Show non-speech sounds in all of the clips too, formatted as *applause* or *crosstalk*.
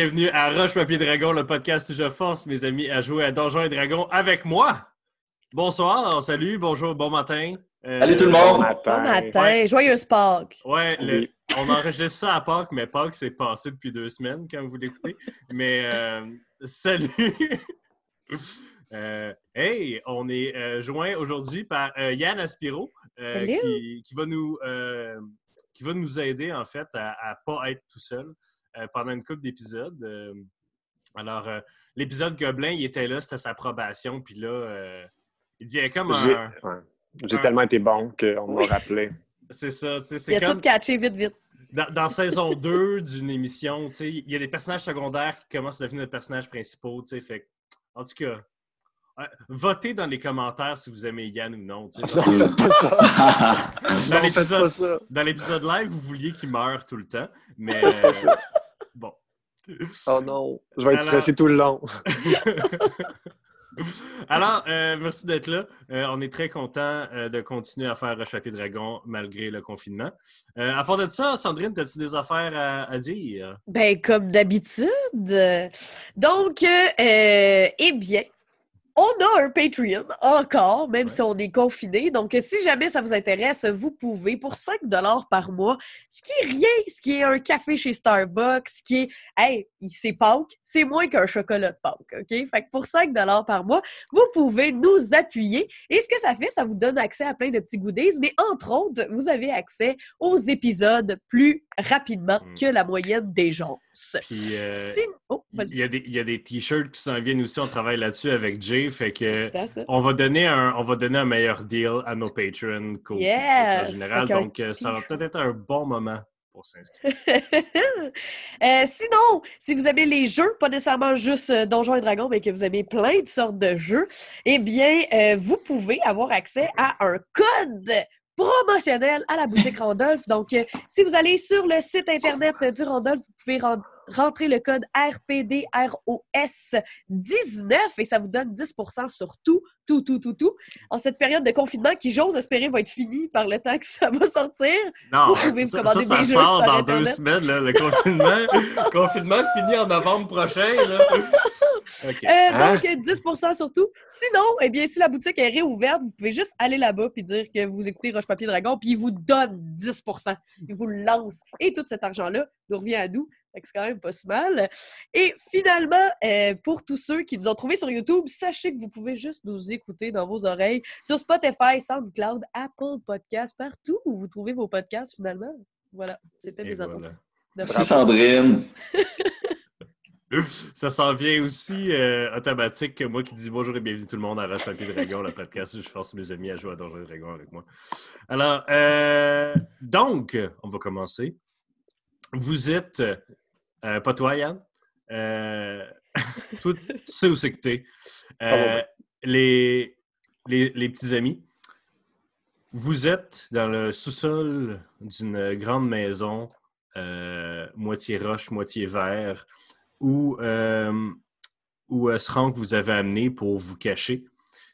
bienvenue à Roche Papier Dragon, le podcast où je force mes amis à jouer à Donjons et Dragons avec moi. Bonsoir, salut, bonjour, bon matin. Euh, salut tout le monde! Bon matin, joyeuse Pâques! Ouais, on enregistre ça à Pâques, mais Pâques c'est passé depuis deux semaines quand vous l'écoutez. Mais euh, salut! *laughs* Euh, hey, on est joint aujourd'hui par Yann Aspiro qui, va nous, qui va nous aider en fait à ne pas être tout seul. Euh, pendant une couple d'épisodes. Euh, alors, euh, l'épisode Gobelin, il était là, c'était sa probation, puis là, il devient comme un. J'ai tellement été bon qu'on m'a rappelé. *laughs* C'est ça, tu sais. Il a tout catché vite, vite. Dans, saison *laughs* 2 d'une émission, tu sais, il y a des personnages secondaires qui commencent à devenir des personnages principaux, tu sais. Fait en tout cas, votez dans les commentaires si vous aimez Yann ou non. dans l'épisode live, vous vouliez qu'il meure tout le temps, mais *laughs* bon. Oh non, je vais être stressé tout le long. *laughs* Alors, euh, merci d'être là. Euh, on est très content euh, de continuer à faire Chapitre Dragon malgré le confinement. à part de ça, Sandrine, as-tu des affaires à, à dire? Ben, comme d'habitude. Donc, eh bien, on a un Patreon encore, même si on est confiné. Donc, si jamais ça vous intéresse, vous pouvez pour 5 par mois, ce qui est rien, ce qui est un café chez Starbucks, ce qui est, hey, c'est Pâques, c'est moins qu'un chocolat de Pâques, OK? Fait que pour 5 par mois, vous pouvez nous appuyer. Et ce que ça fait, ça vous donne accès à plein de petits goodies, mais entre autres, vous avez accès aux épisodes plus rapidement mm. que la moyenne des gens. Puis, euh, oh, il, y a des, t-shirts qui s'en viennent aussi, on travaille là-dessus avec Jay fait que on va donner un, on va donner un meilleur deal à nos patrons qu'au général. Donc, euh, ça va peut-être être un bon moment pour s'inscrire. *laughs* Euh, sinon, si vous avez les jeux, pas nécessairement juste euh, Donjons et Dragons, mais que vous avez plein de sortes de jeux, eh bien, vous pouvez avoir accès à un code promotionnel à la boutique Randolph. Donc, si vous allez sur le site Internet du Randolph, vous pouvez rendre rentrez le code RPDROS19 et ça vous donne 10 sur tout, tout, tout, tout, tout. En cette période de confinement qui, j'ose espérer, va être finie par le temps que ça va sortir. Non, vous pouvez ça, commander ça, ça sort dans deux semaines, le confinement. *laughs* confinement fini en novembre prochain. Euh, hein? Donc, 10% sur tout. Sinon, eh bien, si la boutique est réouverte, vous pouvez juste aller là-bas et dire que vous écoutez Roche Papier Dragon, puis ils vous donnent 10% Ils vous le lancent. Et tout cet argent-là nous revient à nous c'est quand même pas si mal. Et finalement, euh, pour tous ceux qui nous ont trouvés sur YouTube, sachez que vous pouvez juste nous écouter dans vos oreilles sur Spotify, SoundCloud, Apple Podcasts, partout où vous trouvez vos podcasts finalement. Voilà, c'était mes annonces. Merci Sandrine. *laughs* Ça s'en vient aussi euh, automatique que moi qui dis bonjour et bienvenue tout le monde à Rush Papier Dragon, le podcast où je force mes amis à jouer à Donjons et Dragons avec moi. Alors, euh, donc, on va commencer. Vous êtes euh, pas toi, Yann. Euh, *laughs* tu sais où c'est que tu es. les, les, petits amis, vous êtes dans le sous-sol d'une grande maison, euh, moitié roche, moitié verre, où, où que vous avez amené pour vous cacher.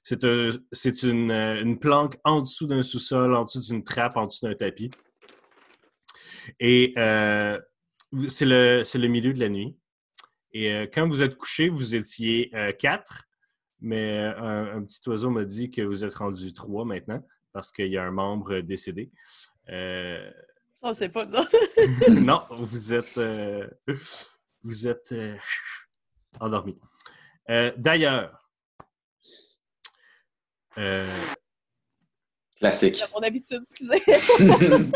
C'est une, une, planque en dessous d'un sous-sol, en dessous d'une trappe, en dessous d'un tapis. Et c'est le, milieu de la nuit. Et euh, quand vous êtes couché, vous étiez euh, quatre, mais euh, un, petit oiseau m'a dit que vous êtes rendu trois maintenant parce qu'il y a un membre décédé. On sait pas, *laughs* non, vous êtes, vous êtes endormi. D'ailleurs, Classique. mon habitude, excusez. *laughs*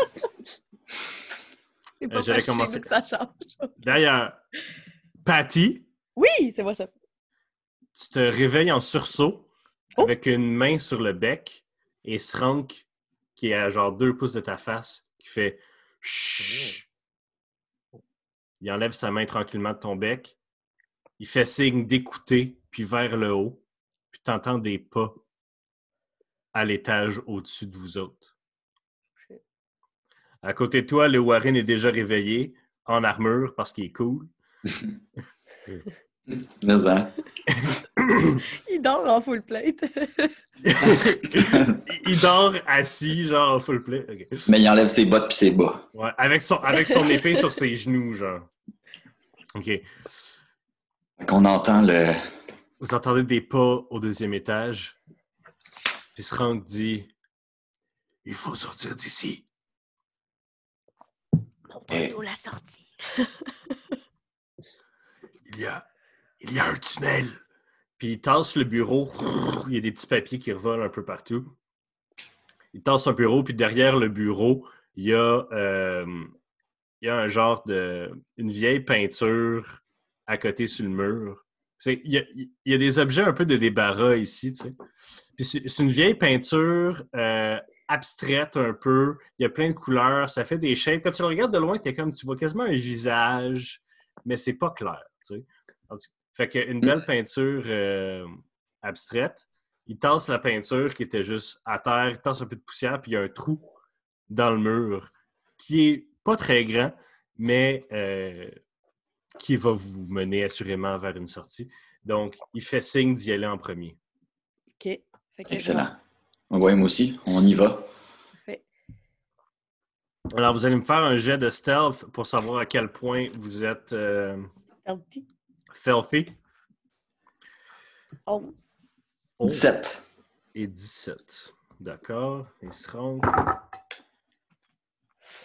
Euh, j'avais commencé. D'ailleurs, Patty. Oui, c'est moi ça. Tu te réveilles en sursaut oh! avec une main sur le bec et Srank, qui est à genre deux pouces de ta face, qui fait Chut. Il enlève sa main tranquillement de ton bec. Il fait signe d'écouter, puis vers le haut. Puis tu entends des pas à l'étage au-dessus de vous autres. À côté de toi, le Warren est déjà réveillé, en armure, parce qu'il est cool. *laughs* Mais ça. il dort en full plate. *laughs* il dort assis, genre en full plate. Mais il enlève ses bottes puis ses bas. Ouais, avec son, avec son *laughs* épée sur ses genoux, genre. OK. Qu'on entend le. Vous entendez des pas au deuxième étage. Puis Srank dit Il faut sortir d'ici. La sortie. Il y a, il y a un tunnel. Puis il tasse le bureau. Il y a des petits papiers qui revolent un peu partout. Il tasse un bureau, puis derrière le bureau, il y a, euh, il y a un genre de. une vieille peinture à côté sur le mur. C'est- Il y, a, il y a des objets un peu de débarras ici, tu sais. Puis c'est c'est une vieille peinture euh, abstraite un peu. Il y a plein de couleurs. Ça fait des shapes. Quand tu le regardes de loin, t'es comme, tu vois quasiment un visage, mais c'est pas clair, tu sais. Cas, Fait qu'une belle peinture euh, abstraite. Il tasse la peinture qui était juste à terre, il tasse un peu de poussière, puis il y a un trou dans le mur qui est pas très grand, mais euh, qui va vous mener assurément vers une sortie. Donc, il fait signe d'y aller en premier. OK. Fait que Excellent. Oui, moi aussi, on y va. Alors, vous allez me faire un jet de stealth pour savoir à quel point vous êtes euh, Stealthy. stealthy. 11. 17. et 17. D'accord. Ils se rendent.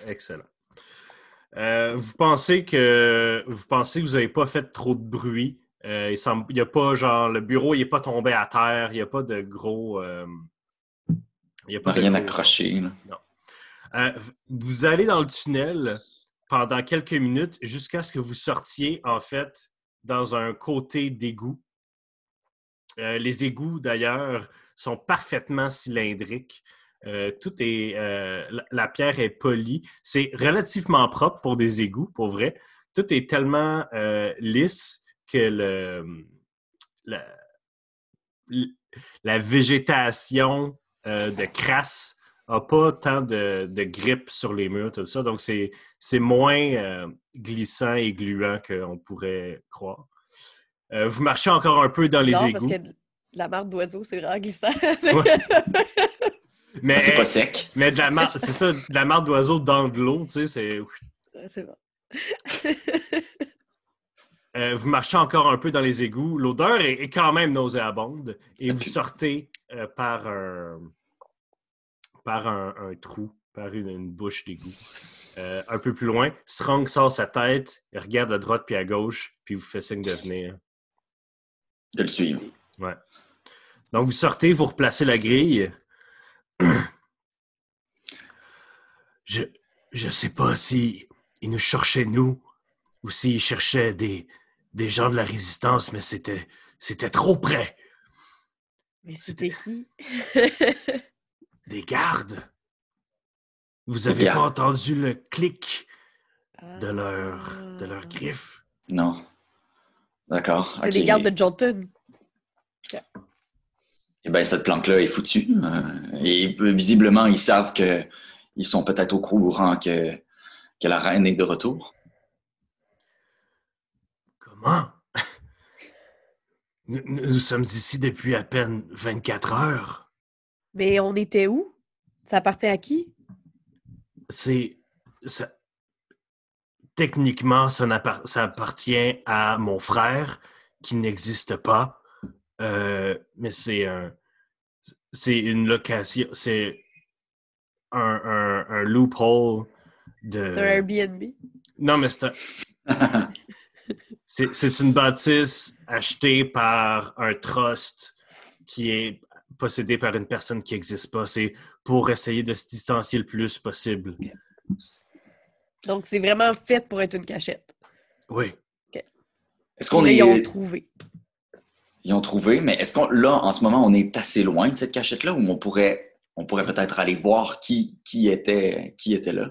Excellent. Euh, vous pensez que vous pensez que vous n'avez pas fait trop de bruit. Euh, il semble, il y a pas genre le bureau, il n'est pas tombé à terre, il n'y a pas de gros. euh, il y a pas de Rien accroché. Euh, vous allez dans le tunnel pendant quelques minutes jusqu'à ce que vous sortiez, en fait, dans un côté d'égout. Euh, les égouts, d'ailleurs, sont parfaitement cylindriques. Euh, tout est. euh, la, la pierre est polie. C'est relativement propre pour des égouts, pour vrai. Tout est tellement lisse que le, la, la végétation euh, de crasse n'a pas tant de, de grippe sur les murs, tout ça. Donc, c'est c'est moins euh, glissant et gluant qu'on pourrait croire. Euh, vous marchez encore un peu dans les Non, égouts. parce que la marque d'oiseau, c'est vraiment glissant. *laughs* Mais, C'est pas sec. mais de la marque, c'est ça, de la marque d'oiseau dans de l'eau, tu sais, c'est. c'est bon. *laughs* Euh, vous marchez encore un peu dans les égouts. L'odeur est, est quand même nauséabonde et vous sortez euh, par un par un, un trou, par une, une bouche d'égout. Euh, un peu plus loin, Strong sort sa tête, il regarde à droite puis à gauche, puis vous fait signe de venir. De le suivre. Donc vous sortez, vous replacez la grille. *clears throat* Je je sais pas si il nous cherchait nous ou s'il cherchait des des gens de la résistance, mais c'était c'était trop près. Mais c'était qui? *laughs* Des gardes? Vous avez gardes. pas entendu le clic Ah. de leur de leurs griffes? Non. D'accord. C'est ok. les gardes de Jolton. Eh bien, cette planque-là est foutue. Euh, et visiblement, ils savent que ils sont peut-être au courant que, que la reine est de retour. Comment? *laughs* Nous, nous sommes ici depuis à peine 24 heures. Mais on était où? Ça appartient à qui? c'est ça- techniquement ça, appartient à mon frère qui n'existe pas Euh, mais c'est un c'est une location c'est un, un, un loophole de C'est un Airbnb. non mais c'est un- *laughs* c'est une bâtisse achetée par un trust qui est possédé par une personne qui n'existe pas c'est pour essayer de se distancier le plus possible Donc, c'est vraiment fait pour être une cachette. oui Est-ce qu'on est. Ils ont trouvé. Ils ont trouvé, mais est-ce qu'on là, en ce moment, on est assez loin de cette cachette-là où on pourrait, on pourrait peut-être aller voir qui, qui, était, qui était là?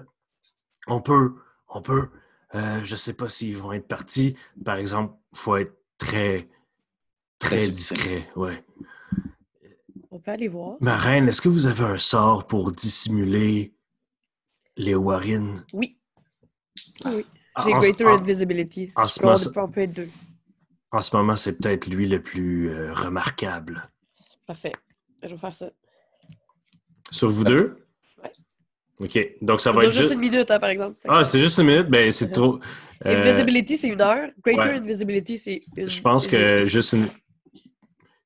On peut, on peut. Euh, je sais pas s'ils vont être partis. Par exemple, faut être très, très Très discret. Ouais. Peut aller voir. Ma reine, est-ce que vous avez un sort pour dissimuler les Warren? Oui. Oui. Ah, J'ai en, Greater en- Invisibility. en ce moment, on, peut, être deux. en ce moment, c'est peut-être lui le plus euh, remarquable. Parfait. Je vais faire ça. Sur vous deux? Ouais. OK. Donc, ça Ça va être juste juste. une minute, hein, par exemple. Ah, c'est juste une minute? Ben, c'est *laughs* trop. Euh, Invisibility, c'est une heure. Greater ouais. Invisibility, c'est une. Je pense une que juste une.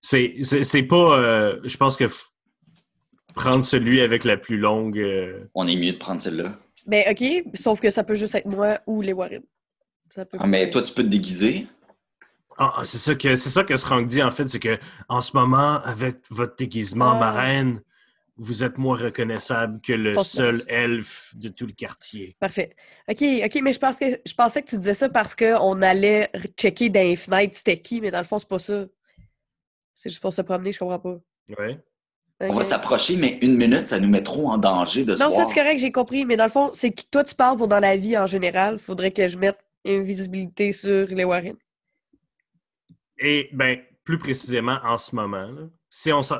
C'est c'est- c'est pas. euh, je pense que f- prendre celui avec la plus longue. euh, On est mieux de prendre celle-là. Ben, OK, sauf que ça peut juste être moi ou les Warren. Ça peut Ah, mais toi, tu peux te déguiser. Ah, c'est ça que c'est ça que Srank dit en fait, c'est que en ce moment, avec votre déguisement Ah. marraine, vous êtes moins reconnaissable que le seul elfe de tout le quartier. Parfait. OK, OK, mais je, pense que, je pensais que tu disais ça parce qu'on allait checker dans les fenêtres c'était qui, mais dans le fond, c'est pas ça. C'est juste pour se promener, je comprends pas. Ouais. On va s'approcher, mais une minute, ça nous met trop en danger de se Non, ça c'est correct, j'ai compris, mais dans le fond, c'est que toi tu parles pour dans la vie en général. Faudrait que je mette invisibilité sur les Warren. Et ben, plus précisément en ce moment, là, si on s'en.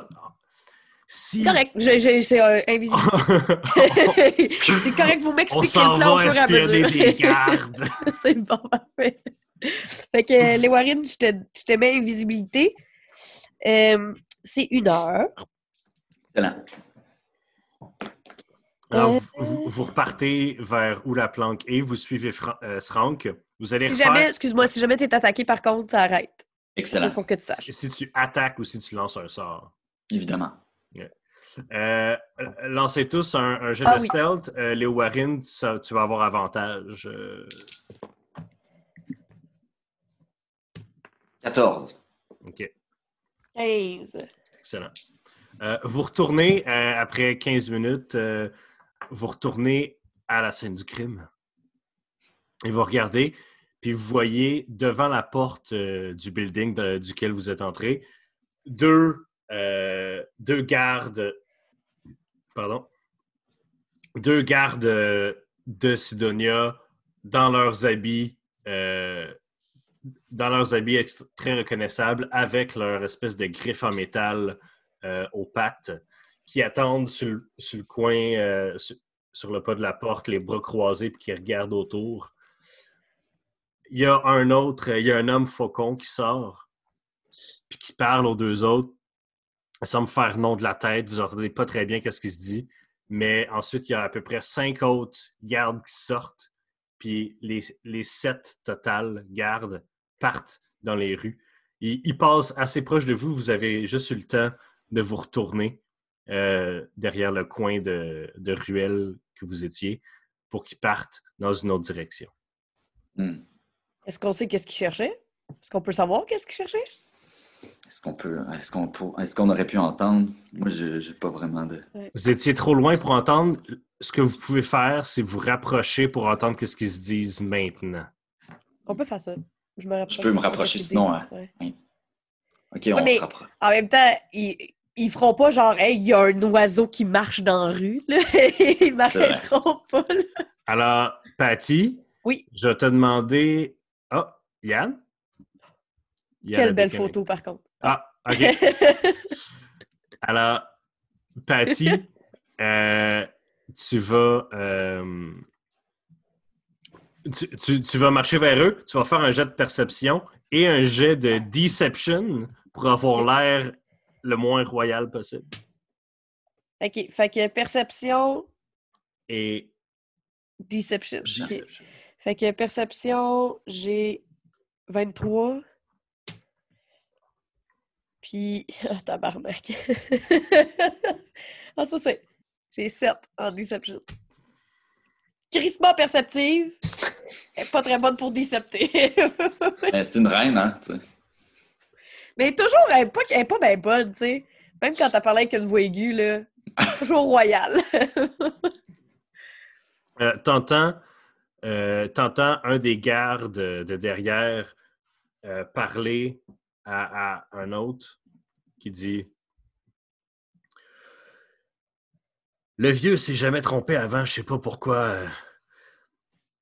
Si. Correct, c'est euh, invisible. *laughs* c'est correct, vous m'expliquez le plan au va fur et à mesure. des gardes. *laughs* c'est bon, parfait. Fait que euh, les Warren, je te, je te mets invisibilité. Euh, c'est une heure. Excellent. Alors, Euh. vous, repartez vers où la planque est, vous suivez euh, Srank. Vous allez Si refaire- jamais, excuse-moi, si jamais t'es attaqué par contre, ça arrête. Excellent. Pour que tu saches. si tu attaques ou si tu lances un sort. Évidemment. Euh, euh, lancez tous un, un jet Ah de oui. stealth. Euh, Léo Warren, tu vas avoir avantage. euh, 14. OK, 15. excellent. Euh, vous retournez, euh, après 15 minutes, euh, vous retournez à la scène du crime. Et vous regardez, puis vous voyez devant la porte du building duquel vous êtes entré, deux, gardes, pardon, deux gardes de Sidonia dans leurs habits, dans leurs habits très reconnaissables, avec leur espèce de griffe en métal euh, aux pattes, qui attendent sur, le- coin, euh, sur, le pas de la porte, les bras croisés, puis qui regardent autour. Il y a un autre, il y a un homme faucon qui sort, puis qui parle aux deux autres. Il semble faire nom de la tête, vous entendez pas très bien qu'est-ce qu'il se dit, mais ensuite, il y a à peu près cinq autres gardes qui sortent, puis les, les sept total gardes partent dans les rues. Ils, ils passent assez proche de vous, vous avez juste eu le temps de vous retourner euh, derrière le coin de, de ruelle que vous étiez pour qu'ils partent dans une autre direction. Hmm. Est-ce qu'on sait qu'est-ce qu'il cherchait? Est-ce qu'on peut savoir qu'est-ce qu'il cherchait? Est-ce qu'on peut. Est-ce qu'on peut- est-ce qu'on aurait pu entendre? Moi, je n'ai pas vraiment de. Vous étiez trop loin pour entendre. Ce que vous pouvez faire, c'est vous rapprocher pour entendre ce qu'ils se disent maintenant. On peut faire ça. Je, me rapproche. Je peux me rapprocher, sinon? Ouais. OK, on mais- se rapproche. En même temps, ils, ils feront pas genre, hey, il y a un oiseau qui marche dans la rue. là. *laughs* ils m'arrêteront pas. là. Alors, Patty, Oui. je vais te demander. Ah, Yann? Quelle belle déconnecté. photo, par contre. Ah, OK. *laughs* Alors, Patty, euh, tu vas. euh, tu, tu- tu vas marcher vers eux, tu vas faire un jet de perception et un jet de deception pour avoir l'air le moins royal possible. OK. Fait que perception, Et deception. OK. deception. Fait que perception, j'ai 23. Puis. *laughs* Ah, tabarnak. *laughs* ah, c'est pas ça. J'ai 7 en deception. Crissement perceptive. Elle est pas très bonne pour décepter. *laughs* Euh, C'est une reine, hein? tu sais. Mais toujours, elle est pas, elle est pas bien bonne, tu sais. Même quand t'as parlé avec une voix aiguë, là. Toujours royale. *laughs* Euh, t'entends, euh, t'entends un des gardes de derrière euh, parler à, à un autre qui dit Le vieux s'est jamais trompé avant, je sais pas pourquoi.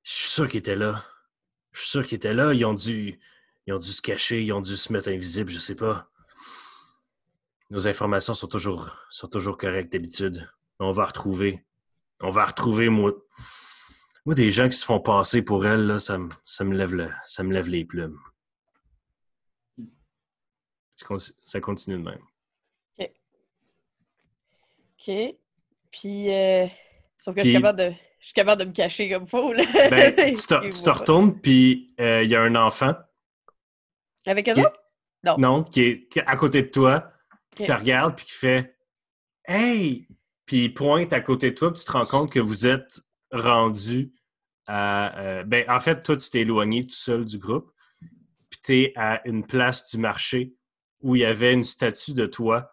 Je suis sûr qu'il était là. Je suis sûr qu'il était là. Ils ont dû. Ils ont dû se cacher, ils ont dû se mettre invisibles, je sais pas. Nos informations sont toujours, correctes d'habitude. On va retrouver. On va retrouver, moi. Moi, des gens qui se font passer pour elle, là, ça, me, ça, me lève le, ça me lève les plumes. Ça con- Ça continue de même. OK. Puis, euh, Sauf que je, suis Puis- capable de, je suis capable de, je suis capable de me cacher comme faux. Là. Ben, *laughs* tu te, retournes, puis euh, il y a un enfant, Avec eux autres? non, qui est, qui est à côté de toi, qui te regarde, puis qui fait Hey! Puis il pointe à côté de toi, puis tu te rends compte que vous êtes rendu à. euh, ben, en fait, toi, tu t'es éloigné tout seul du groupe, puis tu es à une place du marché où il y avait une statue de toi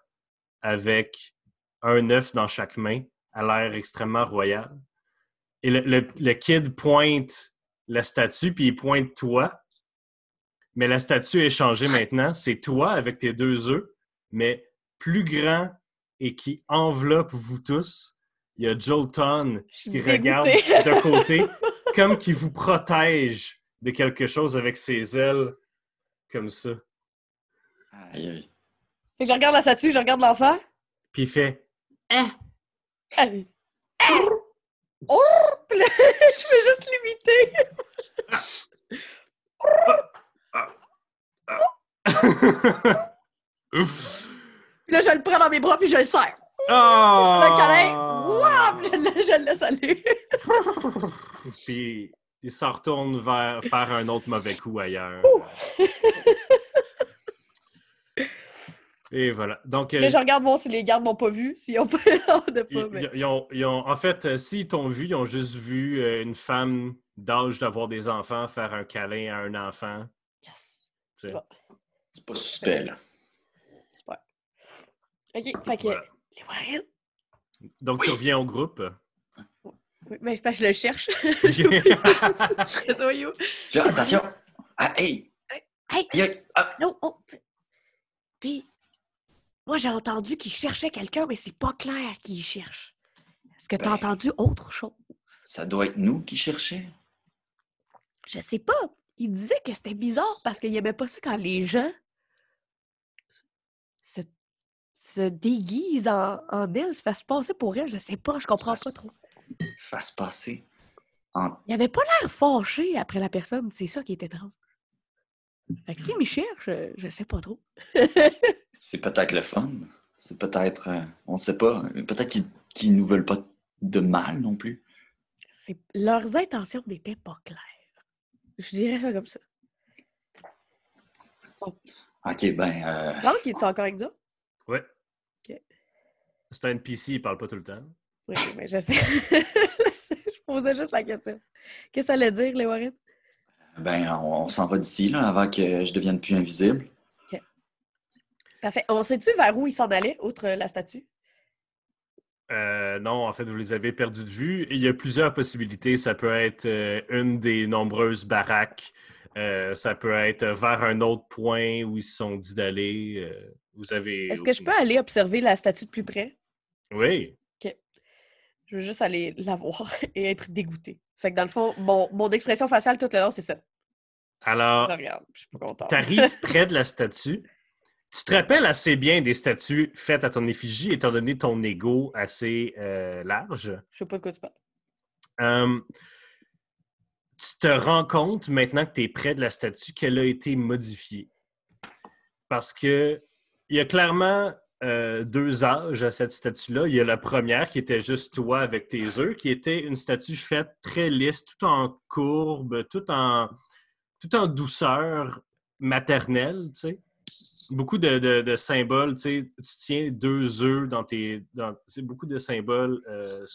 avec un œuf dans chaque main, à l'air extrêmement royal. Et le, le- le kid pointe la statue, puis il pointe toi. Mais la statue est changée maintenant. C'est toi avec tes deux œufs, mais plus grand et qui enveloppe vous tous. Il y a Jolton qui regarde de côté, comme qui vous protège de quelque chose avec ses ailes, comme ça. Aïe, aïe. Fait que je regarde la statue, je regarde l'enfant. Puis il fait Ah. Ah. Oh! Puis *laughs* là, je vais juste l'imiter. Puis *laughs* là, je le prends dans mes bras puis je le serre. oh! Je fais un câlin. Wouah! Puis Je, le- je le laisse aller. *laughs* Puis il s'en retourne vers faire un autre mauvais coup ailleurs. Et voilà. Donc, euh, Mais je regarde voir si les gardes m'ont pas vu, s'ils ont pas. a pas, ils, mais- ils ont, ils ont- en fait, euh, s'ils t'ont vu, ils ont juste vu euh, une femme d'âge d'avoir des enfants faire un câlin à un enfant. Yes. Bon. C'est pas suspect, là. Ok, fait que. Voilà. Les Warren. Donc, tu reviens au groupe. Oui, mais je le cherche. *laughs* *laughs* Là, attention! Ah, hey! Hey! Aïe, aïe! Ah, Non, oh. Puis, moi, j'ai entendu qu'il cherchait quelqu'un, mais c'est pas clair qu'il cherche. Est-ce que t'as Ben. entendu autre chose? ça doit être nous qui cherchions. Je sais pas. Il disait que c'était bizarre parce qu'il aimait pas ça quand les gens se, se déguisent en, en elle, se fassent passer pour elle. Je sais pas, je comprends Se pas trop. Se fasse passer. En... Il avait pas l'air fâché après la personne. C'est ça qui était étrange. Fait que s'il me cherche, je, je sais pas trop. *laughs* C'est peut-être le fun. C'est peut-être. euh, on sait pas. Peut-être qu'ils qu'ils nous veulent pas de mal non plus. C'est- Leurs intentions n'étaient pas claires. Je dirais ça comme ça. Ok, ben. euh, Franck, il est encore avec nous? Ouais. Ok. C'est un NPC, il parle pas tout le temps. Oui, mais je sais. *laughs* je posais juste la question. Qu'est-ce que ça allait dire, les Warren? Ben, on, on s'en va d'ici, là, avant que je devienne plus invisible. Parfait. On sait-tu vers où il s'en allait, outre la statue? Euh, non, en fait, vous les avez perdus de vue. Il y a plusieurs possibilités. Ça peut être euh, une des nombreuses baraques. Euh, ça peut être vers un autre point où ils se sont dit d'aller. Vous avez. Est-ce que je peux aller observer la statue de plus près? Oui. Je veux juste aller la voir *laughs* et être dégoûtée. Fait que dans le fond, mon, mon expression faciale tout le long, c'est ça. Alors, Je regarde, je suis pas contente. tu arrives *laughs* près de la statue. Tu te rappelles assez bien des statues faites à ton effigie, étant donné ton ego assez euh, large? Je sais pas de quoi tu parles. Euh, tu te rends compte maintenant que tu es près de la statue qu'elle a été modifiée. Parce que il y a clairement euh, deux âges à cette statue-là. Il y a la première qui était juste toi avec tes œufs, qui était une statue faite très lisse, tout en courbe, tout en, tout en douceur maternelle, tu sais. Beaucoup de, symboles, tu tiens deux œufs dans tes... C'est beaucoup de symboles euh,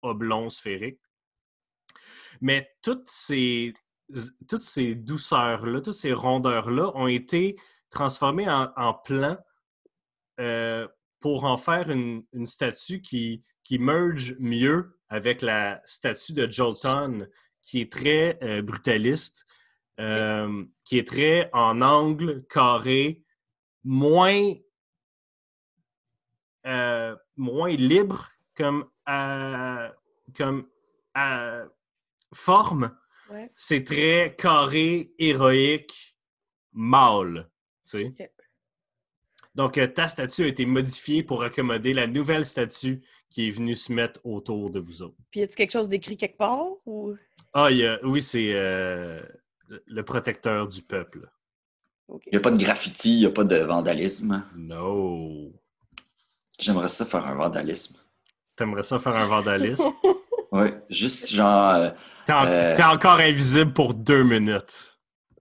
oblongs, sphériques. Mais toutes ces, douceurs-là, toutes ces rondeurs-là ont été transformées en, plans euh, pour en faire une, statue qui, qui merge mieux avec la statue de Jolton, qui est très euh, brutaliste, euh, qui est très en angle, carré, moins, euh, moins libre comme, euh, comme euh, forme. Ouais. C'est très carré, héroïque, mâle. Donc, ta statue a été modifiée pour accommoder la nouvelle statue qui est venue se mettre autour de vous autres. Puis y a-tu quelque chose d'écrit quelque part? Ou... Ah, il y a- oui, c'est le- protecteur du peuple. OK. Il n'y a pas de graffiti, il n'y a pas de vandalisme. No. J'aimerais ça faire un vandalisme. T'aimerais ça faire un vandalisme? *laughs* Ouais, juste genre euh, T'es en- Euh. t'es encore invisible pour deux minutes.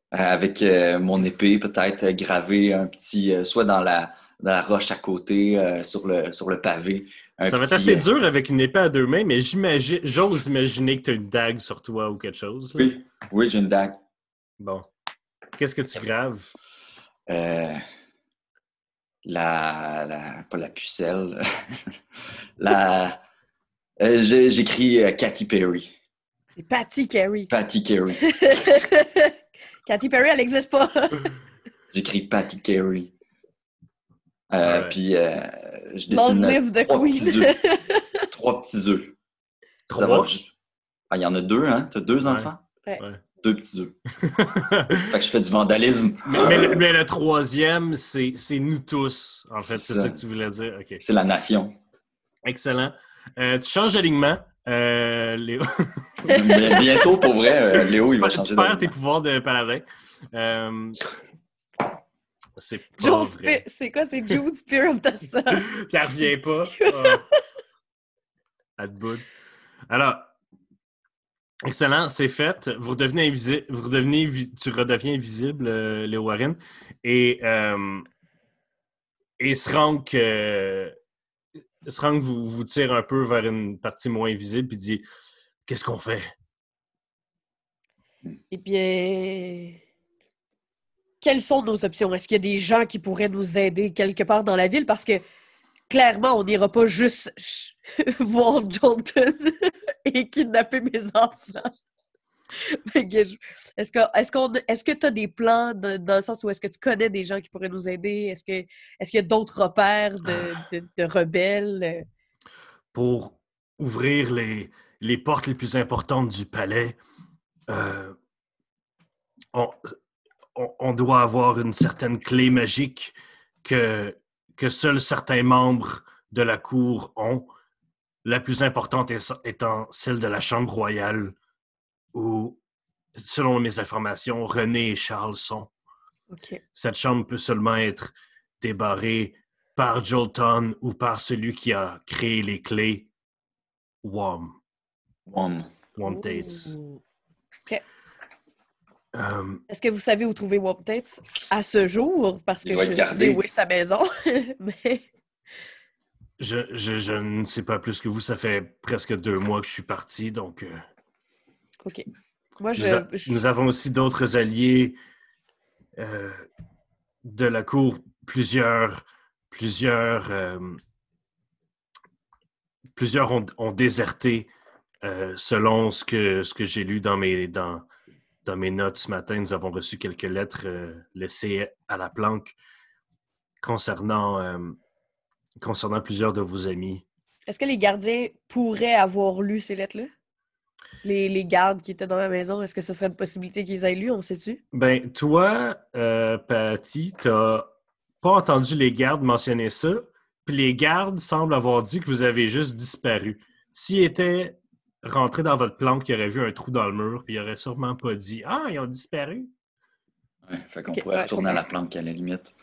avec euh, mon épée, peut-être gravé un petit, euh, soit dans la, dans la roche à côté, euh, sur, le, sur le pavé. Ça va être assez euh, dur avec une épée à deux mains, mais j'imagine, j'ose imaginer que tu as une dague sur toi ou quelque chose. là. Oui, oui j'ai une dague. Bon. Qu'est-ce que tu graves? Euh, la, la. Pas la pucelle. *laughs* la. euh, j'ai- J'écris euh, Katy Perry. C'est Patty Carey. Patty Carey. *laughs* Katy Perry, elle n'existe pas. *laughs* J'écris Patty Carey. Euh. Puis euh, je dessine the trois queen. petits œufs. trois petits œufs. Ça Trois? juste- Ah, il y en a deux, hein? T'as deux Ouais. enfants? Ouais. Ouais. Deux petits œufs. *laughs* Fait que je fais du vandalisme. mais, mais le, mais le troisième, c'est c'est nous tous, en fait. C'est C'est ça. ça. que tu voulais dire. OK. C'est la nation. Excellent. Euh, tu changes d'alignement. Euh, Léo. *laughs* Bientôt, pour vrai, euh, Léo, tu il va changer tu perds tes pouvoirs de paladin. Euh, c'est pas Jude vrai. Spear- C'est quoi? C'est Jude Spear of the Star. Puis elle revient pas. Oh. *laughs* À te bout. Alors, excellent, c'est fait. Vous redevenez invisible. Tu redeviens invisible, euh, Léo Warren. Et, euh, et Srank, vous, vous tire un peu vers une partie moins visible puis dit Qu'est-ce qu'on fait? Eh bien, quelles sont nos options? Est-ce qu'il y a des gens qui pourraient nous aider quelque part dans la ville? Parce que clairement, on n'ira pas juste *laughs* voir Jonathan *laughs* et kidnapper mes enfants. *laughs* Est-ce que que tu as des plans dans le sens où est-ce que tu connais des gens qui pourraient nous aider? Est-ce que est-ce qu'il y a d'autres repères de, rebelles? pour ouvrir les, les portes les plus importantes du palais, euh, on doit avoir une certaine clé magique que, que seuls certains membres de la cour ont. La plus importante étant celle de la Chambre royale, où, selon mes informations, René et Charles sont. Cette chambre peut seulement être débarrée par Jolton ou par celui qui a créé les clés, Wom, One. Wom Tates. Euh, Est-ce que vous savez où trouver Wop Tates à ce jour? Parce que je sais où est sa maison. *laughs* Mais je, je- je ne sais pas plus que vous, ça fait presque deux mois que je suis parti, donc euh, OK. Moi, je. nous, a- je- nous avons aussi d'autres alliés euh, de la cour, plusieurs, plusieurs, euh, plusieurs ont, ont déserté euh, selon ce que, ce que j'ai lu dans mes, dans, dans mes notes ce matin. Nous avons reçu quelques lettres euh, laissées à la planque concernant, euh, concernant plusieurs de vos amis. Est-ce que les gardiens pourraient avoir lu ces lettres-là? Les, les gardes qui étaient dans la maison, est-ce que ce serait une possibilité qu'ils aient lu? On sait-tu? Ben, toi, euh, Patty, t'as pas entendu les gardes mentionner ça, puis les gardes semblent avoir dit que vous avez juste disparu. S'ils étaient rentrés dans votre planque, ils auraient vu un trou dans le mur, puis ils auraient sûrement pas dit Ah, ils ont disparu. Ouais, fait qu'on pourrait ouais, retourner à la planque à la limite.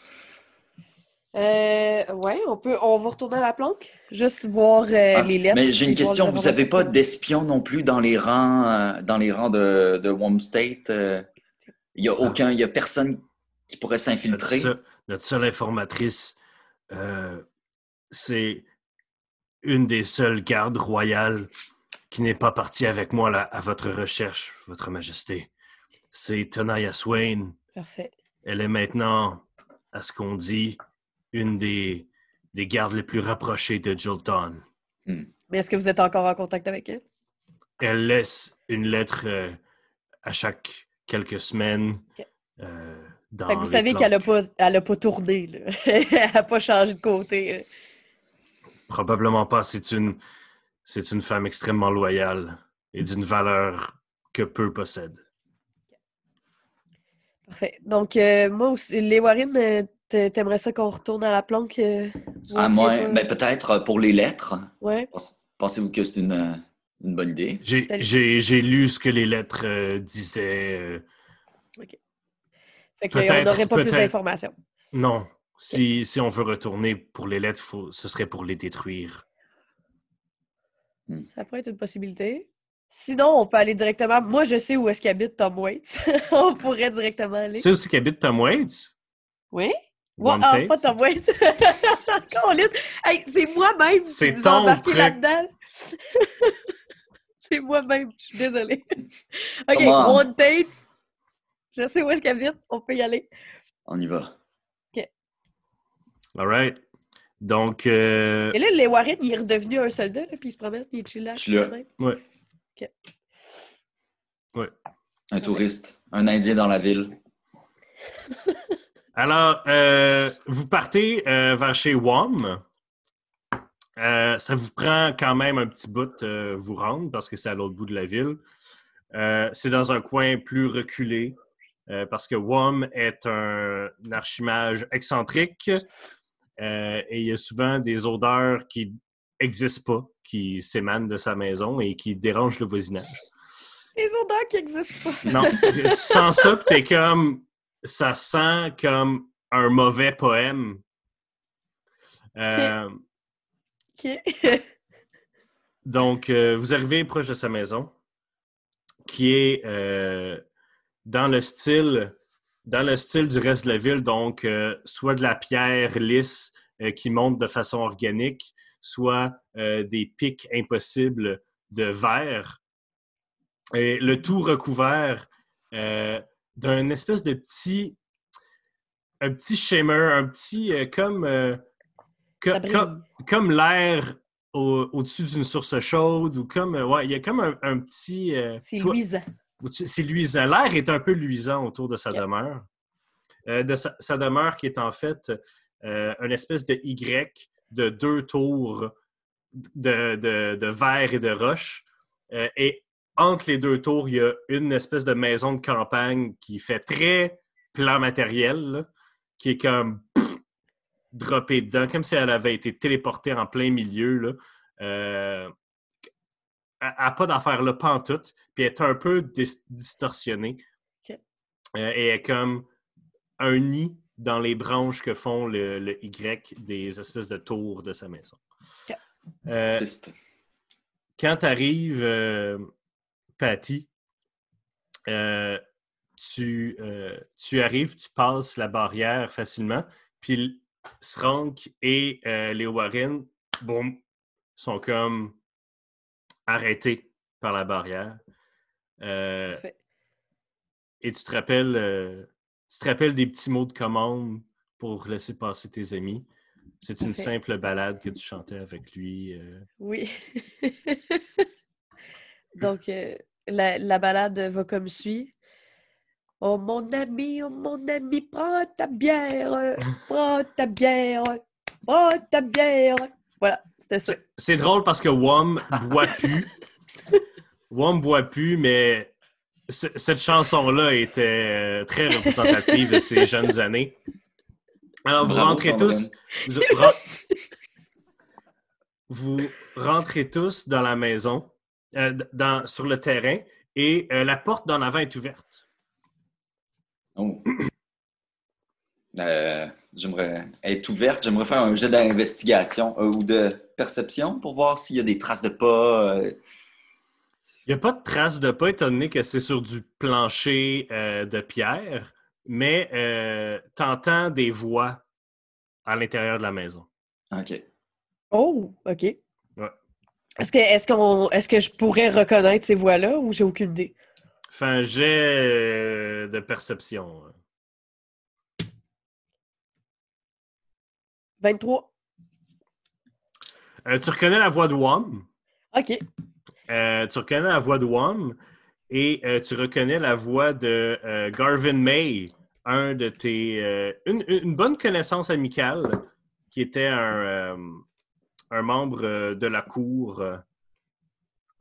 Euh, ouais, on peut. On va retourner à la planque? Juste voir euh, Ah, les lettres. mais j'ai une question. Vous n'avez pas informations. d'espion non plus dans les rangs, euh, dans les rangs de, de Wom State? euh? Il n'y a aucun, il y a personne qui pourrait Notre, s'infiltrer. seul- notre seule informatrice, euh, c'est une des seules gardes royales qui n'est pas partie avec moi là, à votre recherche, Votre Majesté. C'est Tenaya Swain. Parfait. Elle est maintenant, à ce qu'on dit, une des, des gardes les plus rapprochées de Jolton. Mais est-ce que vous êtes encore en contact avec elle? Elle laisse une lettre euh, à chaque quelques semaines. Euh, dans Fait que vous savez qu'elle n'a pas, elle a pas tourné. là. *laughs* elle n'a pas changé de côté. Probablement pas. C'est une, c'est une femme extrêmement loyale et d'une valeur que peu possèdent. Parfait. Donc, euh, moi aussi, les Warren, euh, t'a- t'aimerais ça qu'on retourne à la planque? euh, Ah, moi, ben, peut-être pour les lettres. Ouais. Pense- Pensez-vous que c'est une, une bonne idée? J'ai, lu ce que les lettres euh, disaient. euh, Fait qu'on n'aurait pas plus d'informations. non. Si, si on veut retourner pour les lettres, faut, ce serait pour les détruire. Hmm. Ça pourrait être une possibilité. Sinon, on peut aller directement. Moi, je sais où est-ce qu'habite Tom Waits. *laughs* on pourrait directement aller. Tu sais aussi qu'habite Tom Waits? Oui? One ah, Taste? pas Tom Waits. *laughs* Hey, c'est moi-même qui C'est nous embarqué là-dedans. *laughs* c'est moi-même. Je suis désolée. OK. One Tate. Je sais où est-ce qu'elle habite. On peut y aller. On y va. All right. Donc, euh, Et là, les Warren, il est redevenu un soldat, là, puis il se promène, puis il est chillax. Je suis là. quand même. Un touriste, un Indien dans la ville. *laughs* alors, euh, vous partez euh, vers chez WOM. Euh, ça vous prend quand même un petit bout euh, vous rendre parce que c'est à l'autre bout de la ville. Euh, c'est dans un coin plus reculé euh, parce que WOM est un, archimage excentrique euh, et il y a souvent des odeurs qui n'existent pas, qui s'émanent de sa maison et qui dérangent le voisinage. Les odeurs qui n'existent pas. Non, tu sens ça, puis t'es comme. Ça sent comme un mauvais poème. Euh, OK. *laughs* donc, euh, vous arrivez proche de sa maison, qui est euh, dans le style. Dans le style du reste de la ville, donc euh, soit de la pierre lisse euh, qui monte de façon organique, soit euh, des pics impossibles de verre. Et le tout recouvert d'un espèce de petit, un petit shimmer, un petit comme, co- comme, l'air au- au-dessus d'une source chaude ou comme ouais, il y a comme un, un petit C'est luisant. C'est luisant. L'air est un peu luisant autour de sa Yeah. demeure. Euh, de sa, sa demeure qui est en fait euh, une espèce de Y de deux tours de, de, de verre et de roche. Euh, et entre les deux tours, il y a une espèce de maison de campagne qui fait très plan matériel, là, qui est comme pff, droppée dedans, comme si elle avait été téléportée en plein milieu. Là. Euh, elle n'a pas d'affaire là, pantoute, puis elle est un peu dis- distorsionnée. Euh, et elle est comme un nid dans les branches que font le, le Y des espèces de tours de sa maison. Euh, quand tu arrives, Patty, euh, tu, euh, tu arrives, tu passes la barrière facilement, puis Srank et euh, les Warren, boum, sont comme arrêtés par la barrière. Euh, et tu te rappelles, euh, tu te rappelles des petits mots de commande pour laisser passer tes amis? C'est une Parfait. simple balade que tu chantais avec lui. euh. Oui. *laughs* Donc, la, la balade va comme suit. Oh mon ami, oh mon ami, prends ta bière, *laughs* prends ta bière, prends ta bière. Voilà, c'était ça. C'est- drôle parce que WOM boit *laughs* plus. WOM boit plus, mais cette chanson-là était euh, très représentative de ses jeunes années. Alors, vous Bravo, rentrez tous. Vous, ren- vous rentrez tous dans la maison, euh, dans, sur le terrain, et euh, la porte d'en avant est ouverte. Oh. *clears throat* Euh, j'aimerais être ouverte. J'aimerais faire un jet d'investigation euh, ou de perception pour voir s'il y a des traces de pas. euh. Il n'y a pas de traces de pas, étant donné que c'est sur du plancher euh, de pierre, mais euh, tu entends des voix à l'intérieur de la maison. OK. Oh, OK. Est-ce que, est-ce, qu'on, est-ce que je pourrais reconnaître ces voix-là ou j'ai aucune idée? Fais un jet de perception. 23. Euh, tu reconnais la voix de Wom. OK. Euh, tu reconnais la voix de Wom et euh, tu reconnais la voix de Garvin May, un de tes. une, une bonne connaissance amicale qui était un, un membre de la cour,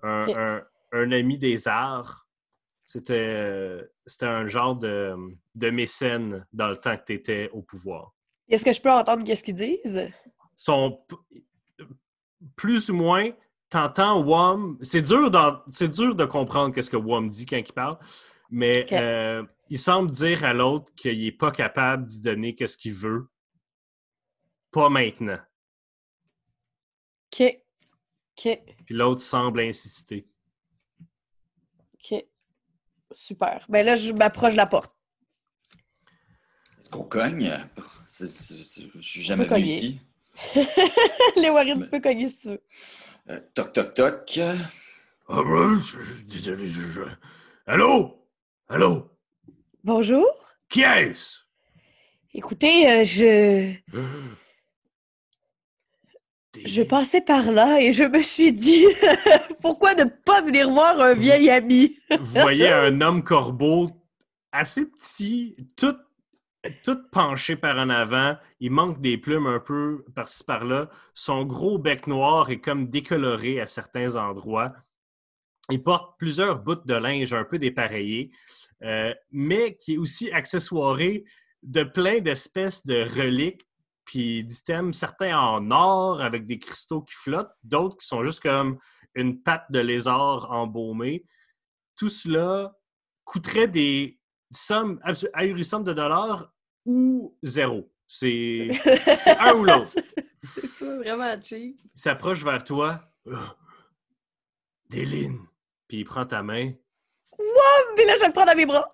un, un- un ami des arts. C'était c'était un genre de, de mécène dans le temps que tu étais au pouvoir. Est-ce que je peux entendre qu'est-ce qu'ils disent? sont plus ou moins, t'entends Wom. C'est dur, c'est dur de comprendre qu'est-ce que Wom dit quand il parle, mais euh, il semble dire à l'autre qu'il n'est pas capable d'y donner qu'est-ce qu'il veut. Pas maintenant. OK. OK. Puis l'autre semble insister. OK. Super. Ben là, je m'approche de la porte. Est-ce qu'on cogne? Je suis jamais ici. *laughs* Les Warren, tu peux cogner si tu veux. Euh, toc, toc, toc. Ah désolé, je, je- Allô? Allô? Bonjour. Qui est-ce? Écoutez, euh, je, je passais par là et je me suis dit *laughs* pourquoi ne pas venir voir un vieil ami? Vous voyez *laughs* un homme corbeau assez petit, tout, tout penché par en avant. Il manque des plumes un peu par-ci par-là. Son gros bec noir est comme décoloré à certains endroits. Il porte plusieurs bouts de linge un peu dépareillés, euh, mais qui est aussi accessoiré de plein d'espèces de reliques puis d'items, certains en or avec des cristaux qui flottent, d'autres qui sont juste comme une patte de lézard embaumée. Tout cela coûterait des sommes absu- ahurissantes de dollars ou zéro. C'est *laughs* un ou l'autre. *laughs* C'est ça, vraiment cheap. Il s'approche vers toi. Ah, Déline. Puis il prend ta main. Mais là, je vais le prendre dans mes bras.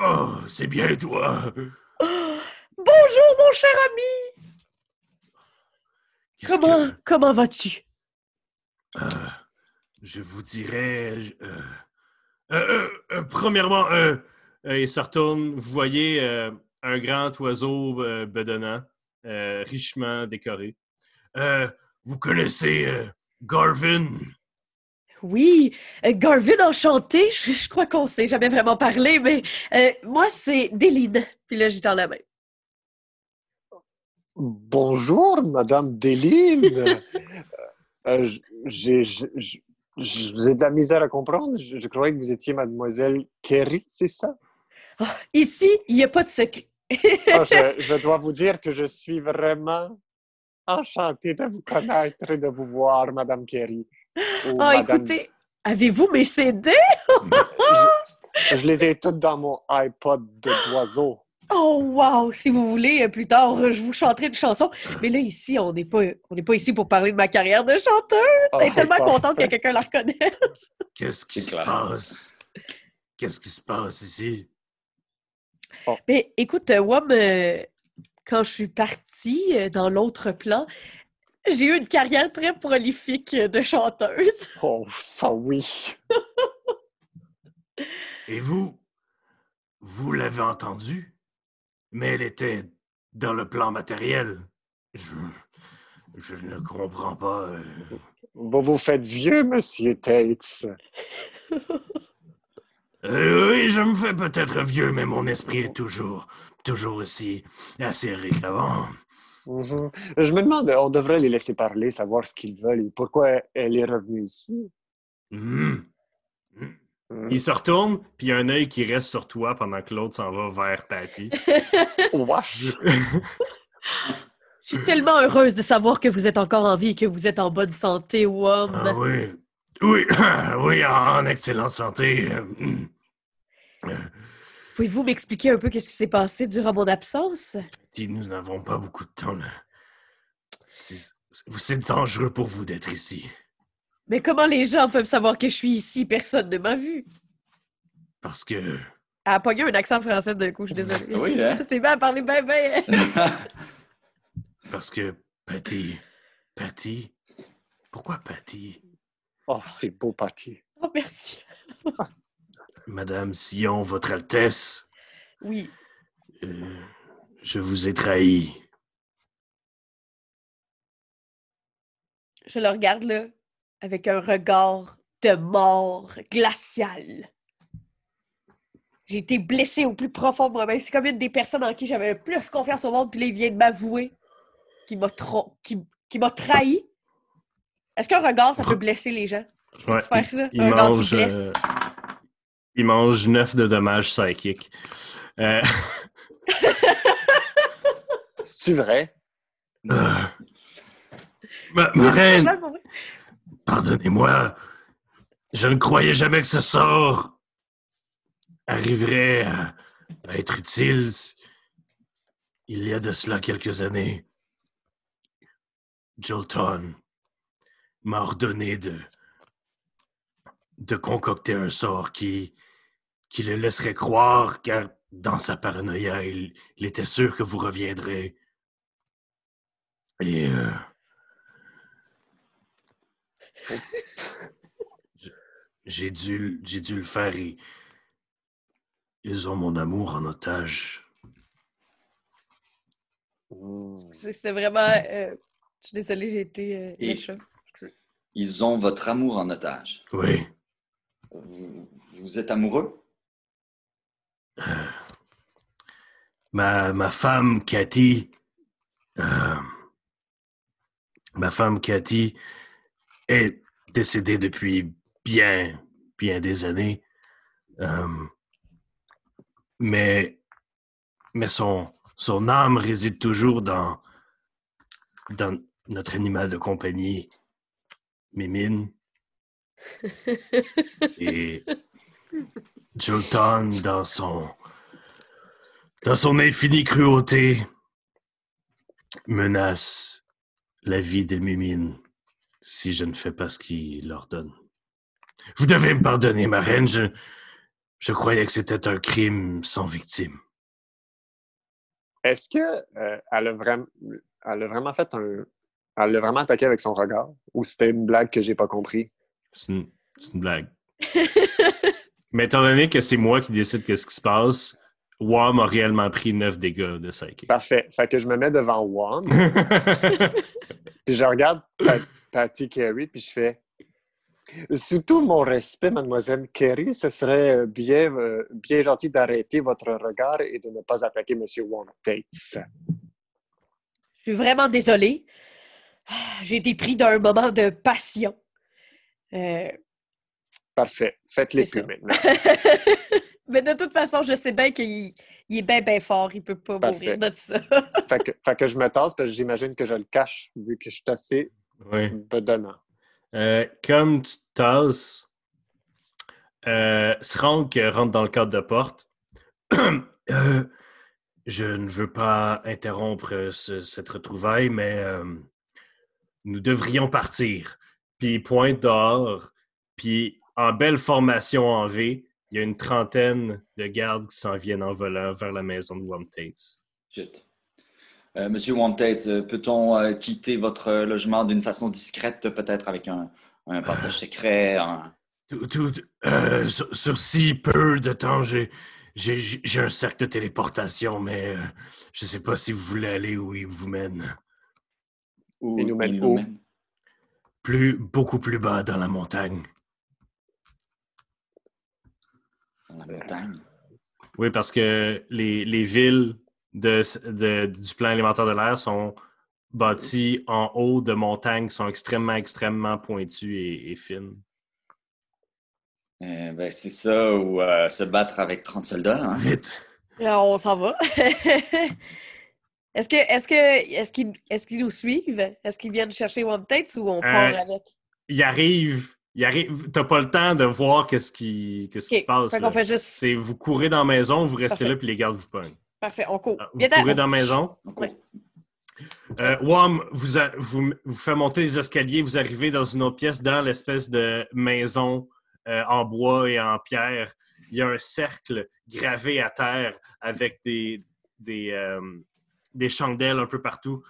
Ah, c'est bien toi. Bonjour, mon cher ami. Comment, que- comment vas-tu? Euh, je vous dirais. euh, euh, euh, euh, premièrement, euh, euh, il se retourne. Vous voyez euh, un grand oiseau euh, bedonnant, euh, richement décoré. Euh, vous connaissez euh, Garvin? Oui, euh, Garvin enchanté. *laughs* Je, je crois qu'on s'est jamais vraiment parlé, mais euh, moi, c'est Déline. Puis là, j'y tends la main. Bonjour, Madame Deline. *laughs* Euh, j'ai j'ai de la misère à comprendre? Je, je croyais que vous étiez Mademoiselle Kerry, c'est ça? Ici, il n'y a pas de secret. Ah, *laughs* je, je dois vous dire que je suis vraiment enchanté de vous connaître et de vous voir, Madame Kerry. Ah, Madame- écoutez, avez-vous mes CD? *laughs* je, je les ai toutes dans mon iPod de d'oiseau. Oh, wow! Si vous voulez, euh, plus tard, je vous chanterai une chanson. Mais là, ici, on n'est pas, on n'est pas ici pour parler de ma carrière de chanteuse. Elle est Oh, tellement contente que quelqu'un la reconnaisse. Qu'est-ce qui se passe? Qu'est-ce qui se passe ici? Mais écoute, euh, Wam, euh, quand je suis partie dans l'autre plan, j'ai eu une carrière très prolifique de chanteuse. *laughs* Oh, ça oui. Et vous? Vous l'avez entendu? Mais elle était dans le plan matériel. Je, je ne comprends pas. euh. Vous vous faites vieux, Monsieur Tates. Euh, oui, je me fais peut-être vieux, mais mon esprit est toujours, toujours aussi acéré qu'avant. Mhm. Je me demande, on devrait les laisser parler, savoir ce qu'ils veulent et pourquoi elle est revenue ici? Hmm. Il se retourne, puis il y a un œil qui reste sur toi pendant que l'autre s'en va vers Patty. *laughs* Wesh! Je suis tellement heureuse de savoir que vous êtes encore en vie et que vous êtes en bonne santé, Wam. Ah oui, oui, *coughs* oui, en, en excellente santé. Pouvez-vous m'expliquer un peu qu'est-ce qui s'est passé durant mon absence? Patty, nous n'avons pas beaucoup de temps. là. C'est c'est dangereux pour vous d'être ici. Mais comment les gens peuvent savoir que je suis ici? Personne ne m'a vu. Parce que Elle a pogné un accent français d'un coup, je suis désolée. *laughs* Oui, hein? *laughs* C'est bien à parler bien, bien. *laughs* Parce que Patty. Patty. Pourquoi Patty? Oh, c'est beau, Patty. Oh, merci. Madame Sion, Votre Altesse, Oui. euh, je vous ai trahi. Je le regarde là, avec un regard de mort glacial. J'ai été blessée au plus profond de moi-même. C'est comme une des personnes en qui j'avais le plus confiance au monde, puis là, il vient de m'avouer qu'il m'a qu'il m'a trahi. Est-ce qu'un regard, ça peut blesser les gens? Ouais, Peux-tu faire ça? il, Un regard qui mange, blesse? euh, il mange 9 de dommages psychiques. Euh, *laughs* C'est-tu vrai? euh, *laughs* ma, ma reine. Pardonnez-moi. Je ne croyais jamais que ce sort arriverait à, être utile il y a de cela quelques années. Jolton m'a ordonné de, de concocter un sort qui, le laisserait croire, car dans sa paranoïa, il, était sûr que vous reviendrez. Et euh, j'ai dû, j'ai dû le faire. et ils ont mon amour en otage. C'est- C'était vraiment. euh, je suis désolée, j'ai été euh, Et- méchant. Ils ont votre amour en otage. Oui. Vous, vous êtes amoureux? Ma, ma femme, Cathy, euh, ma femme, Cathy, est décédée depuis bien, bien des années. Euh, mais mais son, son âme réside toujours dans, dans notre animal de compagnie, Mimine. *laughs* Et Jolton, dans son, dans son infinie cruauté, menace la vie des Mimines si je ne fais pas ce qu'il leur donne. Vous devez me pardonner, ma reine. Je, je croyais que c'était un crime sans victime. Est-ce que euh, elle, a vraiment, elle a vraiment fait un. Elle l'a vraiment attaqué avec son regard? Ou c'était une blague que j'ai pas compris? C'est une, blague. *laughs* Mais étant donné que c'est moi qui décide qu'est-ce qui se passe, Wam a réellement pris 9 dégâts de psychic. Parfait. Fait que je me mets devant Wam, *laughs* puis je regarde Patty Carey, puis je fais. Sous tout mon respect, mademoiselle Carey, ce serait bien, euh, bien gentil d'arrêter votre regard et de ne pas attaquer M. Wam Tates. Je suis vraiment désolée. Ah, J'ai été pris d'un moment de passion. Euh, Parfait. Faites-les plus maintenant. *laughs* Mais de toute façon, je sais bien qu'il il est bien, bien fort. Il peut pas Parfait. mourir de ça. *laughs* fait, que, fait que je me tasse, parce que j'imagine que je le cache, vu que je suis assez oui. Euh, comme tu tasses, euh, Srank rentre dans le cadre de porte. *clears throat* Euh, je ne veux pas interrompre ce- cette retrouvaille, mais euh, nous devrions partir. Puis il pointe dehors, puis en belle formation en V, il y a une trentaine de gardes qui s'en viennent en volant vers la maison de Wom Tates. Euh, Monsieur Wanted, euh, peut-on euh, quitter votre logement d'une façon discrète, peut-être avec un, un passage secret? un- Tout- tout- euh, sur, sur si peu de temps, j'ai, j'ai, j'ai un cercle de téléportation, mais euh, je ne sais pas si vous voulez aller où il vous mène. où Il nous mène il où? mène? Plus, beaucoup plus bas dans la montagne. Dans la montagne? Oui, parce que les, les villes de, de- du plan alimentaire de l'air sont bâties en haut de montagnes qui sont extrêmement, extrêmement pointues et, et fines. Euh, ben, c'est ça, ou euh, se battre avec 30 soldats. Hein? Vite! Là, on s'en va. *laughs* est-ce que est-ce que est-ce qu'ils est-ce qu'ils nous suivent? Est-ce qu'ils viennent chercher One Tates ou on part avec? Il arrive, il arrive, t'as pas le temps de voir qu'est-ce qui, qu'est-ce qui se passe. Fait là. qu'on fait juste. C'est vous courez dans la maison, vous restez Parfait. là, puis les gardes vous pognent. Parfait, on court. Vous courez dans la maison? Donc, Ouais. Euh, Wam vous, a- vous, vous fait monter les escaliers, vous arrivez dans une autre pièce, dans l'espèce de maison euh, en bois et en pierre. Il y a un cercle gravé à terre avec des, des, euh, des chandelles un peu partout.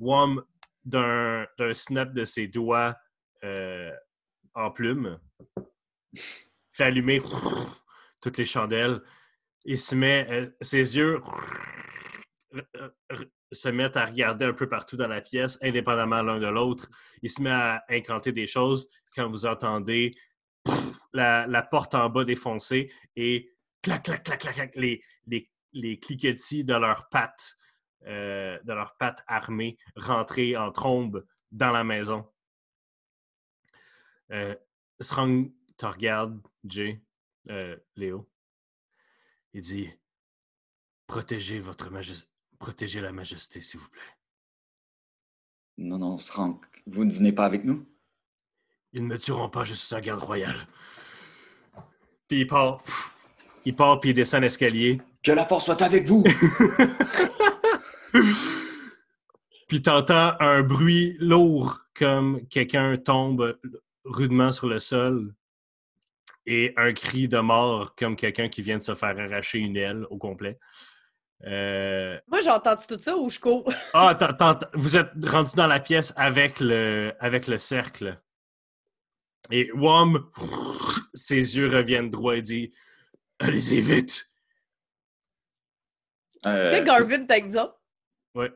Wam, d'un d'un snap de ses doigts euh, en plume, fait allumer *laughs* toutes les chandelles. Il se met, euh, ses yeux se mettent à regarder un peu partout dans la pièce, indépendamment l'un de l'autre. Il se met à incanter des choses quand vous entendez la, la porte en bas défoncée et clac, clac, clac, clac, clac, les, les, les cliquetis de leurs pattes, euh, de leurs pattes armées rentrer en trombe dans la maison. Euh, Srang te regarde, Jay, euh, Léo. Il dit Protégez votre majesté. Protégez la majesté, s'il vous plaît. Non, non, Srank, vous ne venez pas avec nous? Ils ne me tueront pas, je suis un garde royal. Puis il part. Il part, puis il descend l'escalier. Que la force soit avec vous! *laughs* Puis t'entends un bruit lourd comme quelqu'un tombe rudement sur le sol et un cri de mort comme quelqu'un qui vient de se faire arracher une aile au complet. Euh, Moi, j'ai entendu tout ça ou je cours? *laughs* Ah, t'as- vous êtes rendu dans la pièce avec le, avec le cercle. Et Wom, ses yeux reviennent droit et dit Allez-y vite. Euh, tu sais, Garvin, t'as exemple? Ouais.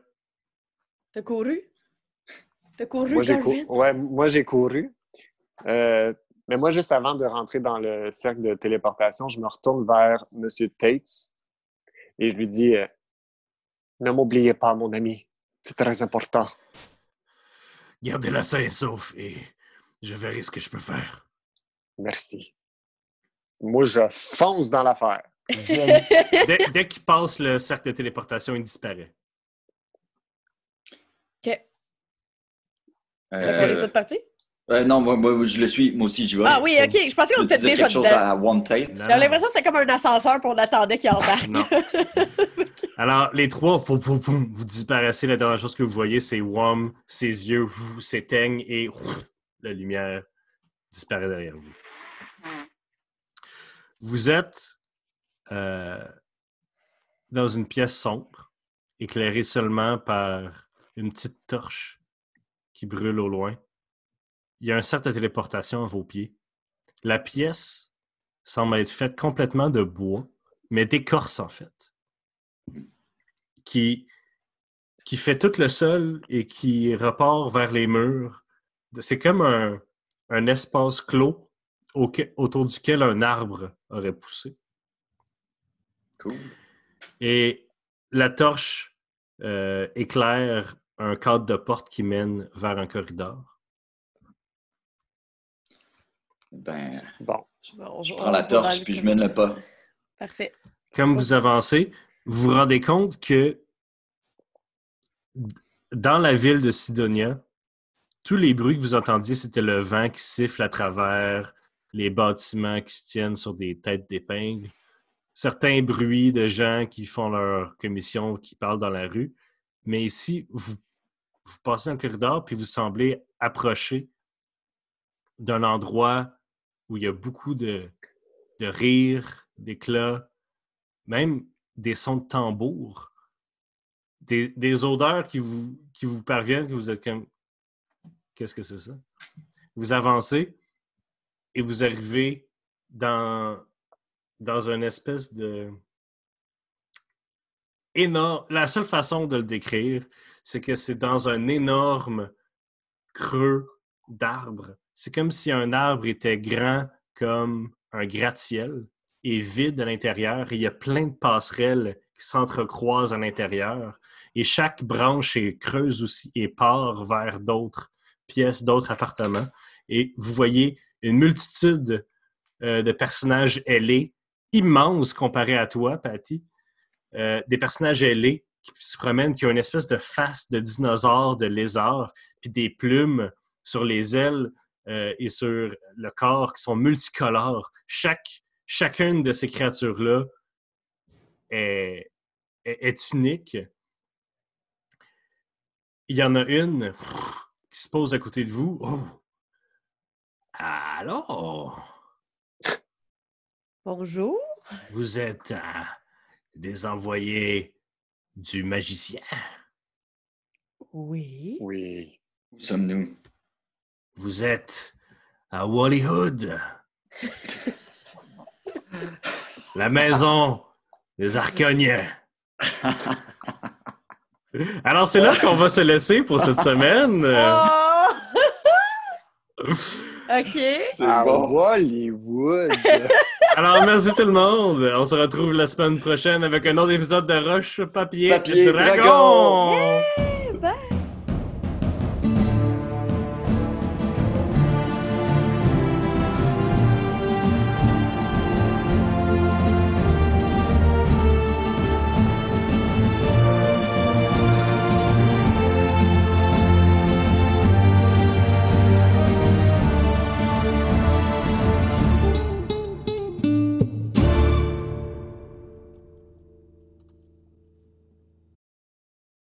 T'as couru? T'as couru, Moi, j'ai Garvin? cou- ouais, moi, j'ai couru. Euh, mais moi, juste avant de rentrer dans le cercle de téléportation, je me retourne vers M. Tates et je lui dis euh, Ne m'oubliez pas, mon ami. C'est très important. Gardez-la sain et sauf et je verrai ce que je peux faire. Merci. Moi, je fonce dans l'affaire. Dès, dès *laughs* qu'il passe le cercle de téléportation, il disparaît. OK. euh, Est-ce qu'on est tous partis? Euh, non, moi, moi, je le suis. Moi aussi, j'y vais. Ah oui, OK. Je pensais qu'on Tu était disais déjà quelque chose à One Tate. Non. l'impression que c'était comme un ascenseur puis on attendait qu'il embarque. Non. *laughs* Alors, les trois, vous, vous, vous, vous disparaissez. La dernière chose que vous voyez, c'est Wom, ses yeux s'éteignent et ouf, *sniffs* la lumière disparaît derrière vous. Vous êtes euh, dans une pièce sombre, éclairée seulement par une petite torche qui brûle au loin. Il y a un cercle de téléportation à vos pieds. La pièce semble être faite complètement de bois, mais d'écorce en fait qui, qui fait tout le sol et qui repart vers les murs. C'est comme un, un espace clos autour duquel un arbre aurait poussé. Cool. Et la torche euh, éclaire un cadre de porte qui mène vers un corridor. Ben, Bon. On- je prends la torche puis je mène le pas. Parfait. Comme vous avancez, vous vous rendez compte que dans la ville de Sidonia, tous les bruits que vous entendiez, c'était le vent qui siffle à travers les bâtiments qui se tiennent sur des têtes d'épingles. Certains bruits de gens qui font leur commission, qui parlent dans la rue. Mais ici, vous, vous passez dans le corridor puis vous semblez approcher d'un endroit où il y a beaucoup de, de rires, d'éclats, même des sons de tambour, des, des odeurs qui vous, qui vous parviennent, que vous êtes comme Qu'est-ce que c'est ça? Vous avancez et vous arrivez dans, dans une espèce de. énorme. La seule façon de le décrire, c'est que c'est dans un énorme creux d'arbre. C'est comme si un arbre était grand comme un gratte-ciel et vide à l'intérieur. Il y a plein de passerelles qui s'entrecroisent à l'intérieur. Et chaque branche est creuse aussi et part vers d'autres pièces, d'autres appartements. Et vous voyez une multitude euh, de personnages ailés, immenses comparés à toi, Patty. Euh, des personnages ailés qui se promènent, qui ont une espèce de face de dinosaure, de lézard, puis des plumes sur les ailes euh, et sur le corps qui sont multicolores. Chaque, chacune de ces créatures-là est, est, est unique. Il y en a une qui se pose à côté de vous. Oh. Alors, Bonjour. vous êtes euh, des envoyés du magicien? Oui. Oui. Où sommes-nous? Vous êtes à Wallyhood. La maison des Arconiens. *laughs* Alors, c'est là qu'on va se laisser pour cette semaine. *laughs* Oh! *laughs* OK. C'est À bon. Hollywood. Alors, merci tout le monde. On se retrouve la semaine prochaine avec un autre épisode de Roche, Papier, Papier, Dragon. Dragon.